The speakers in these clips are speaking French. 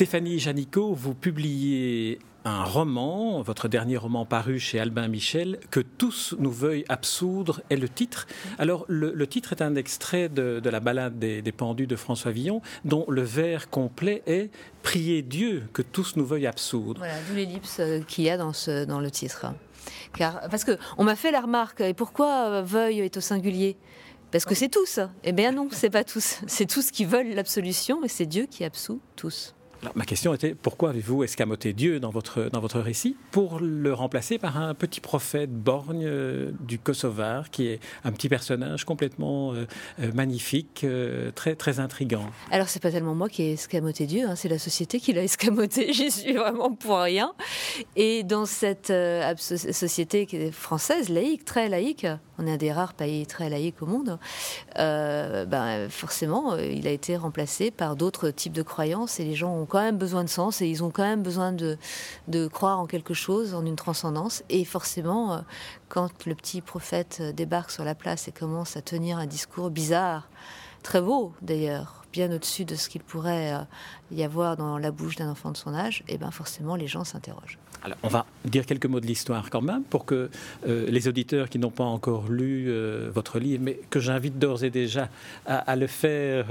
Stéphanie Janicot, vous publiez un roman, votre dernier roman paru chez Albin Michel, Que tous nous veuillent absoudre est le titre. Alors, le, titre est un extrait de, la ballade des, pendus de François Villon, dont le vers complet est Priez Dieu que tous nous veuillent absoudre. Voilà, d'où l'ellipse euh, qu'il y a dans, dans le titre. Car, parce qu'on m'a fait la remarque, et pourquoi euh, veuille est au singulier? Parce que c'est tous. Eh bien non, c'est pas tous. C'est tous qui veulent l'absolution, et c'est Dieu qui absout tous ma question était pourquoi avez-vous escamoté Dieu dans votre, dans votre récit pour le remplacer par un petit prophète borgne euh, du Kosovar qui est un petit personnage complètement euh, euh, magnifique, très, très intrigant? Alors, c'est pas tellement moi qui ai escamoté Dieu, hein, c'est la société qui l'a escamoté. J'y suis vraiment pour rien. Et dans cette société française, laïque, très laïque, on est un des rares pays très laïques au monde, ben, forcément, il a été remplacé par d'autres types de croyances et les gens ont quand même besoin de sens et ils ont quand même besoin de, de croire en quelque chose, en une transcendance. Et forcément, euh, quand le petit prophète euh, débarque sur la place et commence à tenir un discours bizarre, très beau d'ailleurs, bien au-dessus de ce qu'il pourrait euh, y avoir dans la bouche d'un enfant de son âge, et eh bien forcément les gens s'interrogent. Alors, on va dire quelques mots de l'histoire quand même pour que euh, les auditeurs qui n'ont pas encore lu euh, votre livre, mais que j'invite d'ores et déjà à, le faire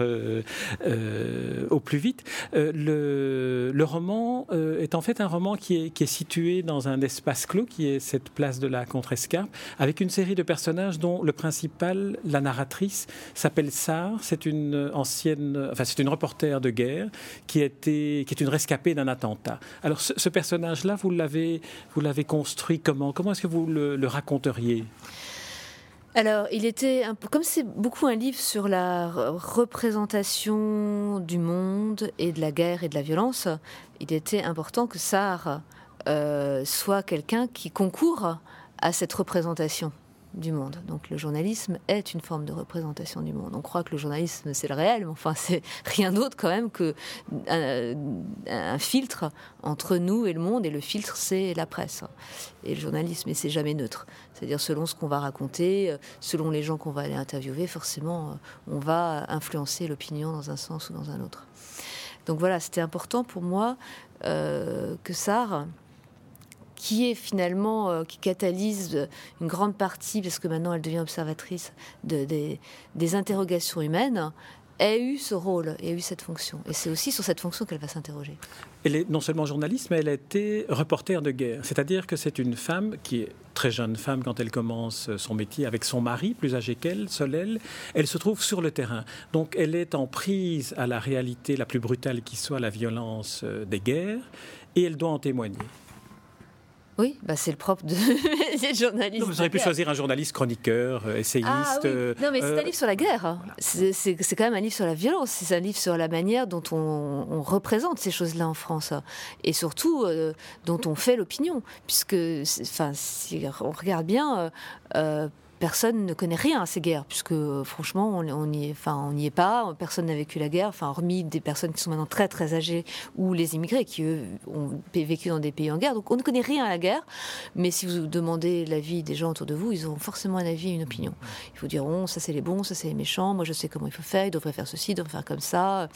au plus vite. Le, roman est en fait un roman qui est, situé dans un espace clos, qui est cette place de la Contrescarpe, avec une série de personnages dont le principal, la narratrice, s'appelle Sarr. C'est une ancienne, enfin c'est une reporter de guerre qui, était, qui est une rescapée d'un attentat. Alors ce, personnage-là, vous l'avez, vous l'avez construit comment? Comment est-ce que vous le, raconteriez? Alors, il était, comme c'est beaucoup un livre sur la représentation du monde et de la guerre et de la violence, il était important que Sarr euh, soit quelqu'un qui concourt à cette représentation du monde. Donc le journalisme est une forme de représentation du monde. On croit que le journalisme c'est le réel, mais enfin c'est rien d'autre quand même que un, filtre entre nous et le monde. Et le filtre c'est la presse et le journalisme. Et c'est jamais neutre. C'est-à-dire selon ce qu'on va raconter, selon les gens qu'on va aller interviewer, forcément on va influencer l'opinion dans un sens ou dans un autre. Donc voilà, c'était important pour moi euh, que ça qui est finalement, euh, qui catalyse une grande partie, parce que maintenant elle devient observatrice de, des, interrogations humaines, a eu ce rôle et a eu cette fonction. Et c'est aussi sur cette fonction qu'elle va s'interroger. Elle est non seulement journaliste, mais elle a été reporter de guerre. C'est-à-dire que c'est une femme qui est très jeune femme quand elle commence son métier avec son mari, plus âgé qu'elle, Solel. Elle se trouve sur le terrain. Donc elle est en prise à la réalité la plus brutale qui soit, la violence euh, des guerres, et elle doit en témoigner. Oui, bah c'est le propre de journaliste. vous auriez pu choisir un journaliste chroniqueur, euh, essayiste. Ah, oui. Euh, non, mais c'est un euh, livre sur la guerre. Hein. C'est quand même un livre sur la violence. C'est un livre sur la manière dont on, représente ces choses-là en France. Et surtout, dont on fait l'opinion. Puisque, enfin, si on regarde bien, personne ne connaît rien à ces guerres, puisque franchement, on n'y est, pas, personne n'a vécu la guerre, enfin, hormis des personnes qui sont maintenant très très âgées ou les immigrés qui, eux, ont vécu dans des pays en guerre. Donc on ne connaît rien à la guerre, mais si vous demandez l'avis des gens autour de vous, ils ont forcément un avis une opinion. Ils vous diront, ça c'est les bons, ça c'est les méchants, moi je sais comment il faut faire, il devrait faire ceci, il devrait faire comme ça.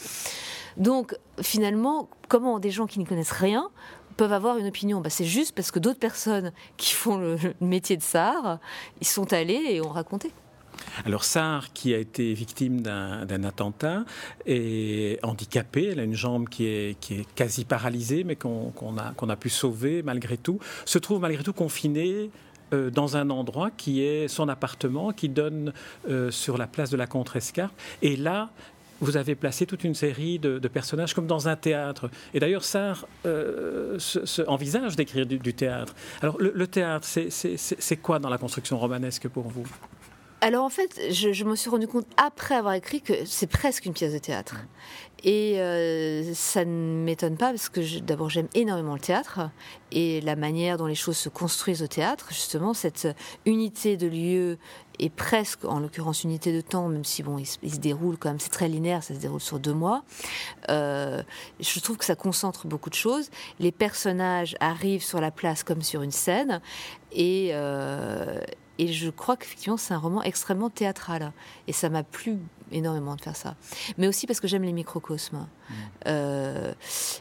Donc finalement, comment des gens qui n'y connaissent rien peuvent avoir une opinion. Bah, c'est juste parce que d'autres personnes qui font le, métier de SAR, ils sont allés et ont raconté. Alors Sarr, qui a été victime d'un attentat, est handicapée, elle a une jambe qui est, quasi paralysée, mais qu'on a, qu'on a pu sauver malgré tout, se trouve malgré tout confinée euh, dans un endroit qui est son appartement, qui donne euh, sur la place de la Contrescarpe. Et là, vous avez placé toute une série de, personnages comme dans un théâtre. Et d'ailleurs, Sartre euh, envisage d'écrire du, théâtre. Alors, le, théâtre, c'est quoi dans la construction romanesque pour vous? Alors en fait, je, me suis rendu compte après avoir écrit que c'est presque une pièce de théâtre. Et euh, ça ne m'étonne pas parce que d'abord j'aime énormément le théâtre et la manière dont les choses se construisent au théâtre, justement cette unité de lieu est presque, en l'occurrence, unité de temps, même si bon, il, se déroule quand même, c'est très linéaire, ça se déroule sur deux mois. Euh, je trouve que ça concentre beaucoup de choses. Les personnages arrivent sur la place comme sur une scène, et, euh, et je crois qu'effectivement, c'est un roman extrêmement théâtral. Et ça m'a plu énormément de faire ça. Mais aussi parce que j'aime les microcosmes. Mmh. Euh,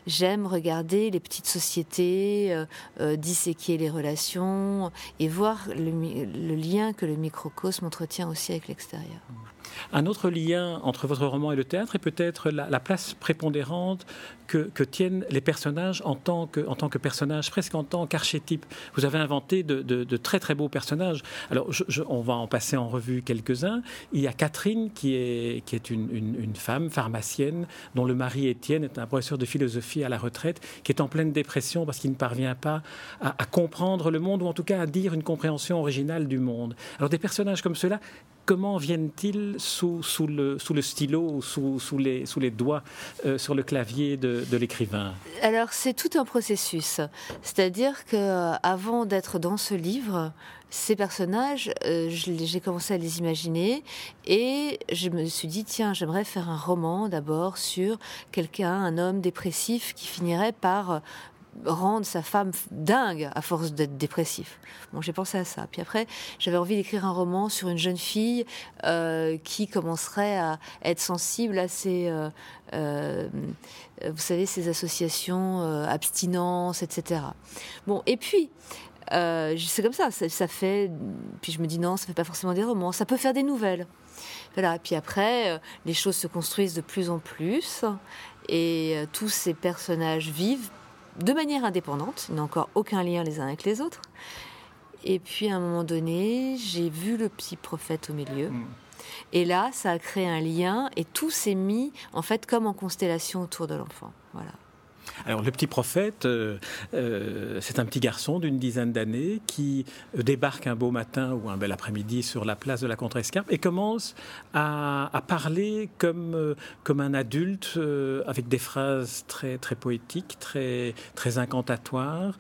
j'aime regarder les petites sociétés, euh, euh, disséquer les relations et voir le, lien que le microcosme entretient aussi avec l'extérieur. Mmh. Un autre lien entre votre roman et le théâtre est peut-être la, place prépondérante que, tiennent les personnages en tant que, en tant que personnages, presque en tant qu'archétype. Vous avez inventé de, très très beaux personnages. Alors, on va en passer en revue quelques-uns. Il y a Catherine, qui est, qui est une, femme pharmacienne, dont le mari Étienne est un professeur de philosophie à la retraite, qui est en pleine dépression parce qu'il ne parvient pas à, à comprendre le monde, ou en tout cas à dire une compréhension originale du monde. Alors, des personnages comme ceux-là, comment viennent-ils sous, le, stylo ou sous, les, doigts euh, sur le clavier de, l'écrivain? Alors c'est tout un processus. C'est-à-dire que euh, avant d'être dans ce livre, ces personnages, euh, j'ai commencé à les imaginer et je me suis dit, tiens, j'aimerais faire un roman d'abord sur quelqu'un, un homme dépressif qui finirait par rendre sa femme dingue à force d'être dépressif. Bon, j'ai pensé à ça. Puis après, j'avais envie d'écrire un roman sur une jeune fille euh, qui commencerait à être sensible à ces, euh, euh, vous savez, ces associations abstinence, etc. Bon, et puis. c'est comme ça, ça, fait. Puis je me dis non, ça fait pas forcément des romans, ça peut faire des nouvelles. Voilà. Puis après, les choses se construisent de plus en plus, et tous ces personnages vivent de manière indépendante, ils n'ont encore aucun lien les uns avec les autres. Et puis à un moment donné, j'ai vu le petit prophète au milieu. Hmm. Et là, ça a créé un lien et tout s'est mis en fait comme en constellation autour de l'enfant. Voilà. Alors le petit prophète, euh, euh, c'est un petit garçon d'une dizaine d'années qui euh, débarque un beau matin ou un bel après-midi sur la place de la Contrescarpe et commence à, parler comme, comme un adulte avec des phrases très, très poétiques, très, très incantatoires,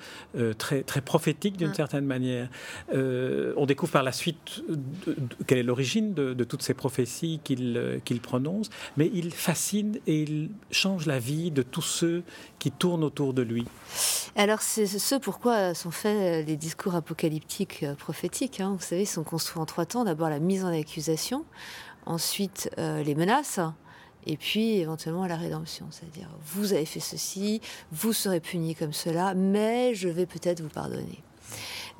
très, très prophétiques d'une certaine manière. on découvre par la suite quelle est l'origine de, de, toutes ces prophéties qu'il qu'il prononce, mais il fascine et il change la vie de tous ceux qui tournent autour de lui Alors, c'est ce pourquoi sont faits les discours apocalyptiques euh, prophétiques. Hein. Vous savez, ils sont construits en trois temps. D'abord la mise en accusation, ensuite euh, les menaces, et puis éventuellement la rédemption. C'est-à-dire, vous avez fait ceci, vous serez puni comme cela, mais je vais peut-être vous pardonner.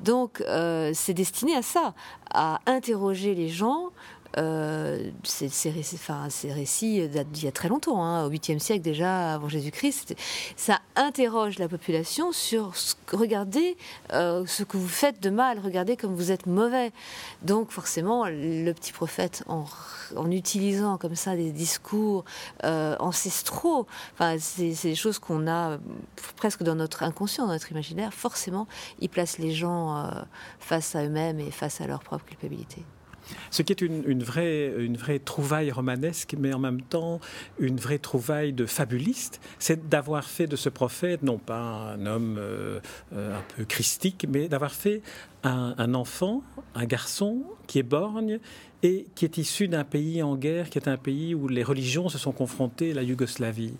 Donc, euh, c'est destiné à ça, à interroger les gens euh, ces, récits, datent d'il y a très longtemps, hein, au 8e siècle déjà, avant Jésus-Christ. Ça interroge la population sur ce, regardez euh, ce que vous faites de mal, regardez comme vous êtes mauvais. Donc forcément, le petit prophète, en, utilisant comme ça des discours euh, ancestraux, enfin, c'est des choses qu'on a presque dans notre inconscient, dans notre imaginaire, forcément, il place les gens face à eux-mêmes et face à leur propre culpabilité. Ce qui est une, vraie, trouvaille romanesque, mais en même temps une vraie trouvaille de fabuliste, c'est d'avoir fait de ce prophète, non pas un homme euh, un peu christique, mais d'avoir fait un, un, enfant, un garçon qui est borgne et qui est issu d'un pays en guerre, qui est un pays où les religions se sont confrontées, la Yougoslavie.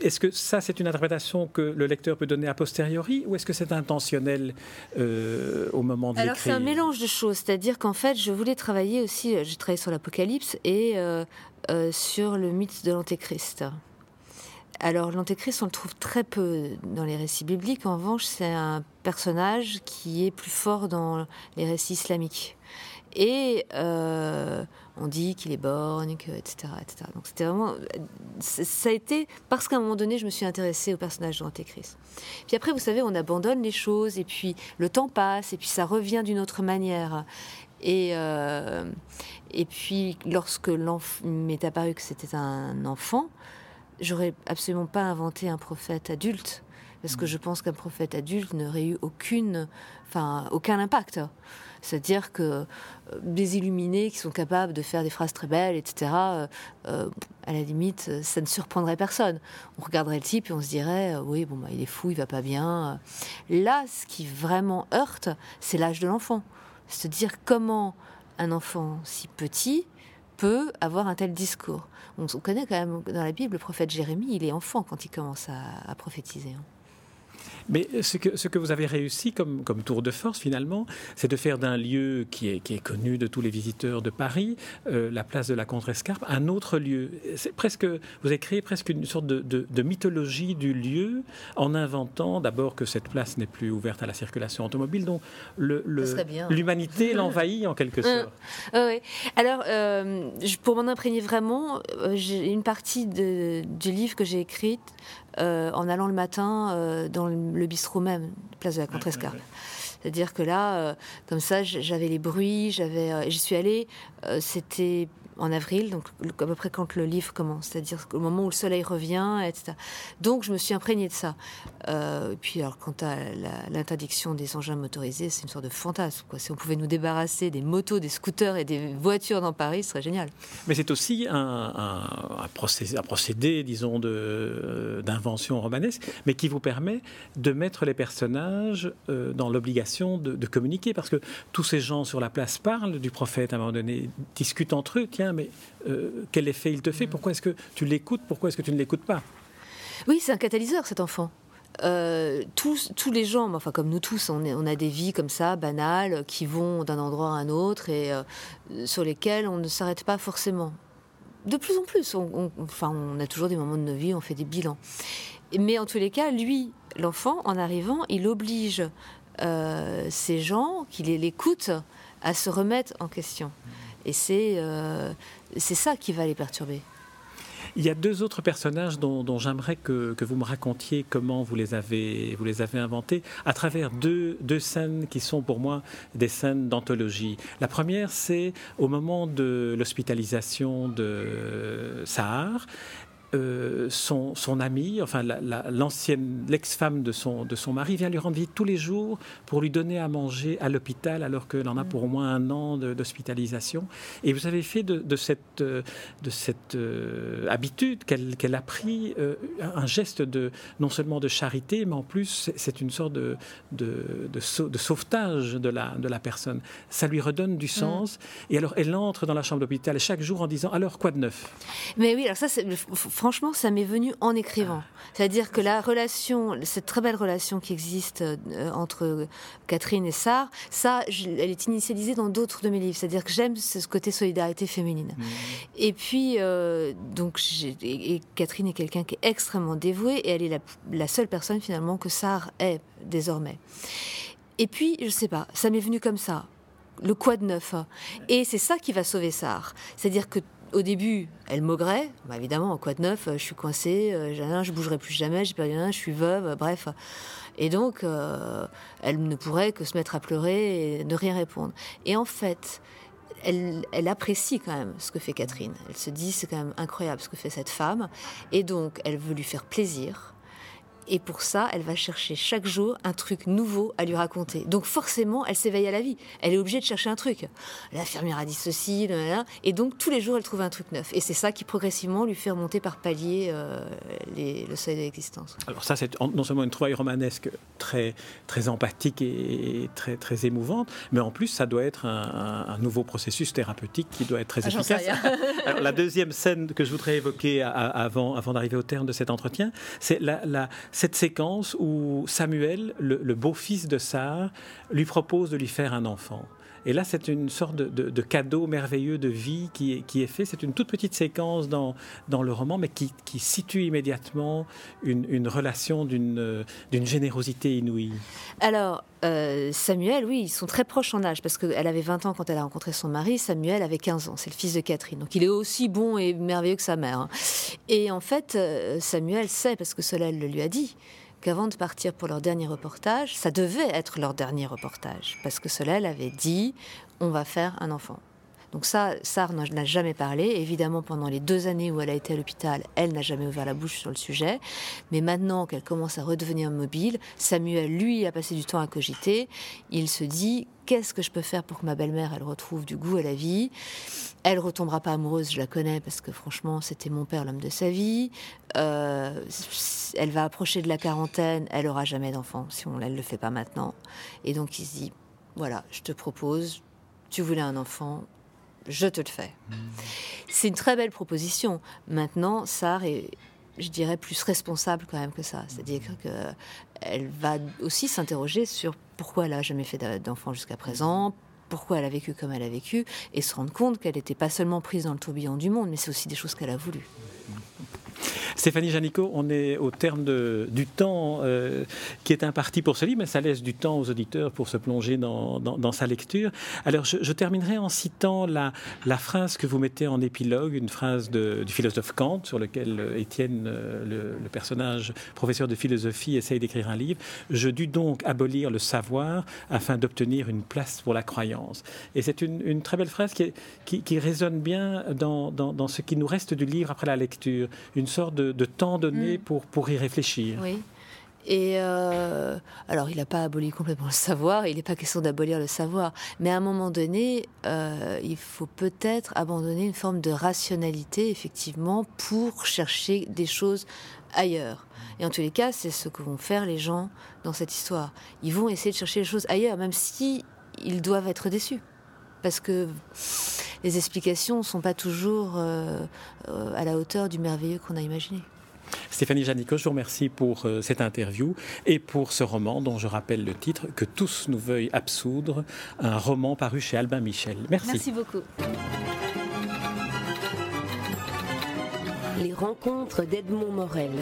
Est-ce que ça, c'est une interprétation que le lecteur peut donner a posteriori ou est-ce que c'est intentionnel euh, au moment de Alors, c'est un mélange de choses. C'est-à-dire qu'en fait, je voulais travailler aussi, euh, j'ai travaillé sur l'Apocalypse et euh, sur le mythe de l'Antéchrist. Alors, l'Antéchrist, on le trouve très peu dans les récits bibliques. En revanche, c'est un personnage qui est plus fort dans les récits islamiques. Et on dit qu'il est borgne, etc., etc. Donc c'était vraiment, ça a été parce qu'à un moment donné, je me suis intéressée au personnage d'Antéchrist. Puis après, vous savez, on abandonne les choses et puis le temps passe et puis ça revient d'une autre manière. Et, euh, et puis lorsque m'est apparu que c'était un enfant, j'aurais absolument pas inventé un prophète adulte parce que je pense qu'un prophète adulte n'aurait eu aucune, enfin, aucun impact. C'est-à-dire que euh, des illuminés qui sont capables de faire des phrases très belles, etc., euh, euh, à la limite, ça ne surprendrait personne. On regarderait le type et on se dirait, oui, bon, bah, il est fou, il va pas bien. Là, ce qui vraiment heurte, c'est l'âge de l'enfant. C'est-à-dire comment un enfant si petit peut avoir un tel discours On connaît quand même dans la Bible le prophète Jérémie, il est enfant quand il commence à, prophétiser. Hein. Mais ce que, ce que vous avez réussi comme, comme tour de force, finalement, c'est de faire d'un lieu qui est, qui est connu de tous les visiteurs de Paris, euh, la place de la Contrescarpe, un autre lieu. C'est presque, vous avez créé presque une sorte de, de, mythologie du lieu en inventant d'abord que cette place n'est plus ouverte à la circulation automobile, dont l'humanité l'envahit en quelque euh, sorte. oui. Alors, euh, pour m'en imprégner vraiment, j'ai une partie de, du livre que j'ai écrite euh, en allant le matin euh, dans le, bistrot même, place de la Contrescarpe. C'est-à-dire que là, euh, comme ça, j'avais les bruits, j'avais, j'y suis allée. c'était en avril, donc à peu près quand le livre commence, c'est-à-dire au moment où le soleil revient, etc. Donc je me suis imprégnée de ça. Euh, et puis alors quant à l'interdiction des engins motorisés, c'est une sorte de fantasme. Quoi. Si on pouvait nous débarrasser des motos, des scooters et des voitures dans Paris, ce serait génial. Mais c'est aussi un, procédé, disons, euh, d'invention romanesque, mais qui vous permet de mettre les personnages euh, dans l'obligation de, communiquer, parce que tous ces gens sur la place parlent du prophète à un moment donné, discutent entre eux. Mais euh, quel effet il te fait? Pourquoi est-ce que tu l'écoutes? Pourquoi est-ce que tu ne l'écoutes pas? Oui, c'est un catalyseur, cet enfant. Euh, tous, tous les gens, enfin comme nous tous, on, a des vies comme ça, banales, qui vont d'un endroit à un autre et euh, sur lesquelles on ne s'arrête pas forcément. De plus en plus, on, enfin, on a toujours des moments de nos vies, on fait des bilans. Mais en tous les cas, lui, l'enfant, en arrivant, il oblige ces gens qui l'écoutent à se remettre en question. Et euh, c'est ça qui va les perturber. Il y a deux autres personnages dont, j'aimerais que, vous me racontiez comment vous les avez, vous les avez inventés à travers deux, deux scènes qui sont pour moi des scènes d'anthologie. La première, c'est au moment de l'hospitalisation de Sahar. Euh, son, son amie, enfin l'ancienne, l'ex-femme de son, de son mari, vient lui rendre visite tous les jours pour lui donner à manger à l'hôpital alors qu'elle en a pour au moins un an d'hospitalisation. Et vous avez fait de, cette, de cette euh, habitude qu'elle a pris euh, un geste de, non seulement de charité, mais en plus c'est une sorte de, de, de, sauvetage de la, de la personne. Ça lui redonne du sens. Et alors elle entre dans la chambre d'hôpital chaque jour en disant alors quoi de neuf? Mais oui, alors ça c'est franchement, ça m'est venu en écrivant. C'est-à-dire que la relation, cette très belle relation qui existe euh, entre Catherine et Sarah, ça, elle est initialisée dans d'autres de mes livres. C'est-à-dire que j'aime ce côté solidarité féminine. Mmh. Et puis, euh, donc, et, Catherine est quelqu'un qui est extrêmement dévoué et elle est la, seule personne finalement que Sarah est désormais. Et puis, je sais pas, ça m'est venu comme ça le quoi de neuf. Et c'est ça qui va sauver Sarah. C'est-à-dire que au début, elle maugrait. Bah, évidemment, en quoi de neuf, je suis coincée, euh, je bougerai plus jamais, j'ai perdu rien, je suis veuve, bref. Et donc, euh, elle ne pourrait que se mettre à pleurer et ne rien répondre. Et en fait, elle, elle, apprécie quand même ce que fait Catherine. Elle se dit, c'est quand même incroyable ce que fait cette femme. Et donc, elle veut lui faire plaisir. Et pour ça, elle va chercher chaque jour un truc nouveau à lui raconter. Donc forcément, elle s'éveille à la vie. Elle est obligée de chercher un truc. L'infirmière a dit ceci, et donc tous les jours, elle trouve un truc neuf. Et c'est ça qui progressivement lui fait remonter par palier euh, le seuil de l'existence. Alors ça, c'est non seulement une trouvaille romanesque très, très empathique et très, très émouvante, mais en plus, ça doit être un, nouveau processus thérapeutique qui doit être très ah, efficace. Alors, la deuxième scène que je voudrais évoquer avant, avant d'arriver au terme de cet entretien, c'est la, la cette séquence où Samuel, le, beau-fils de Sarah, lui propose de lui faire un enfant. Et là, c'est une sorte de, cadeau merveilleux de vie qui est, fait. C'est une toute petite séquence dans, le roman, mais qui, situe immédiatement une, relation d'une générosité inouïe. Alors, euh, Samuel, oui, ils sont très proches en âge, parce qu'elle avait 20 ans quand elle a rencontré son mari, Samuel avait 15 ans, c'est le fils de Catherine. Donc il est aussi bon et merveilleux que sa mère. Hein. Et en fait, euh, Samuel sait, parce que Solène le lui a dit, qu'avant de partir pour leur dernier reportage, ça devait être leur dernier reportage, parce que Solène avait dit on va faire un enfant. Donc ça, Sarah n'a jamais parlé. Évidemment, pendant les deux années où elle a été à l'hôpital, elle n'a jamais ouvert la bouche sur le sujet. Mais maintenant qu'elle commence à redevenir mobile, Samuel, lui, a passé du temps à cogiter. Il se dit, qu'est-ce que je peux faire pour que ma belle-mère, elle retrouve du goût à la vie? Elle retombera pas amoureuse, je la connais, parce que franchement, c'était mon père, l'homme de sa vie. Euh, elle va approcher de la quarantaine, elle aura jamais d'enfant si on ne le fait pas maintenant. Et donc il se dit, voilà, je te propose tu voulais un enfant, je te le fais. C'est une très belle proposition. Maintenant, Sarr est, je dirais, plus responsable quand même que ça. C'est-à-dire qu'elle va aussi s'interroger sur pourquoi elle n'a jamais fait d'enfant jusqu'à présent, pourquoi elle a vécu comme elle a vécu, et se rendre compte qu'elle n'était pas seulement prise dans le tourbillon du monde, mais c'est aussi des choses qu'elle a voulu. Stéphanie Janico, on est au terme du temps euh, qui est imparti pour ce livre, mais ça laisse du temps aux auditeurs pour se plonger dans, sa lecture. Alors, je, terminerai en citant la, phrase que vous mettez en épilogue, une phrase du philosophe Kant, sur lequel euh, Étienne, euh, le, personnage professeur de philosophie, essaye d'écrire un livre. Je dus donc abolir le savoir afin d'obtenir une place pour la croyance. Et c'est une, très belle phrase qui, résonne bien dans, dans ce qui nous reste du livre après la lecture. Une sorte de de, temps donné mm. pour, pour y réfléchir. Oui. Et euh, alors, il n'a pas aboli complètement le savoir, il n'est pas question d'abolir le savoir, mais à un moment donné, euh, il faut peut-être abandonner une forme de rationalité, effectivement, pour chercher des choses ailleurs. Et en tous les cas, c'est ce que vont faire les gens dans cette histoire. Ils vont essayer de chercher les choses ailleurs, même si ils doivent être déçus, parce que les explications ne sont pas toujours euh, euh, à la hauteur du merveilleux qu'on a imaginé. Stéphanie Janico, je vous remercie pour euh, cette interview et pour ce roman dont je rappelle le titre Que tous nous veuillent absoudre, un roman paru chez Albin Michel. Merci. Merci beaucoup. Les rencontres d'Edmond Morel.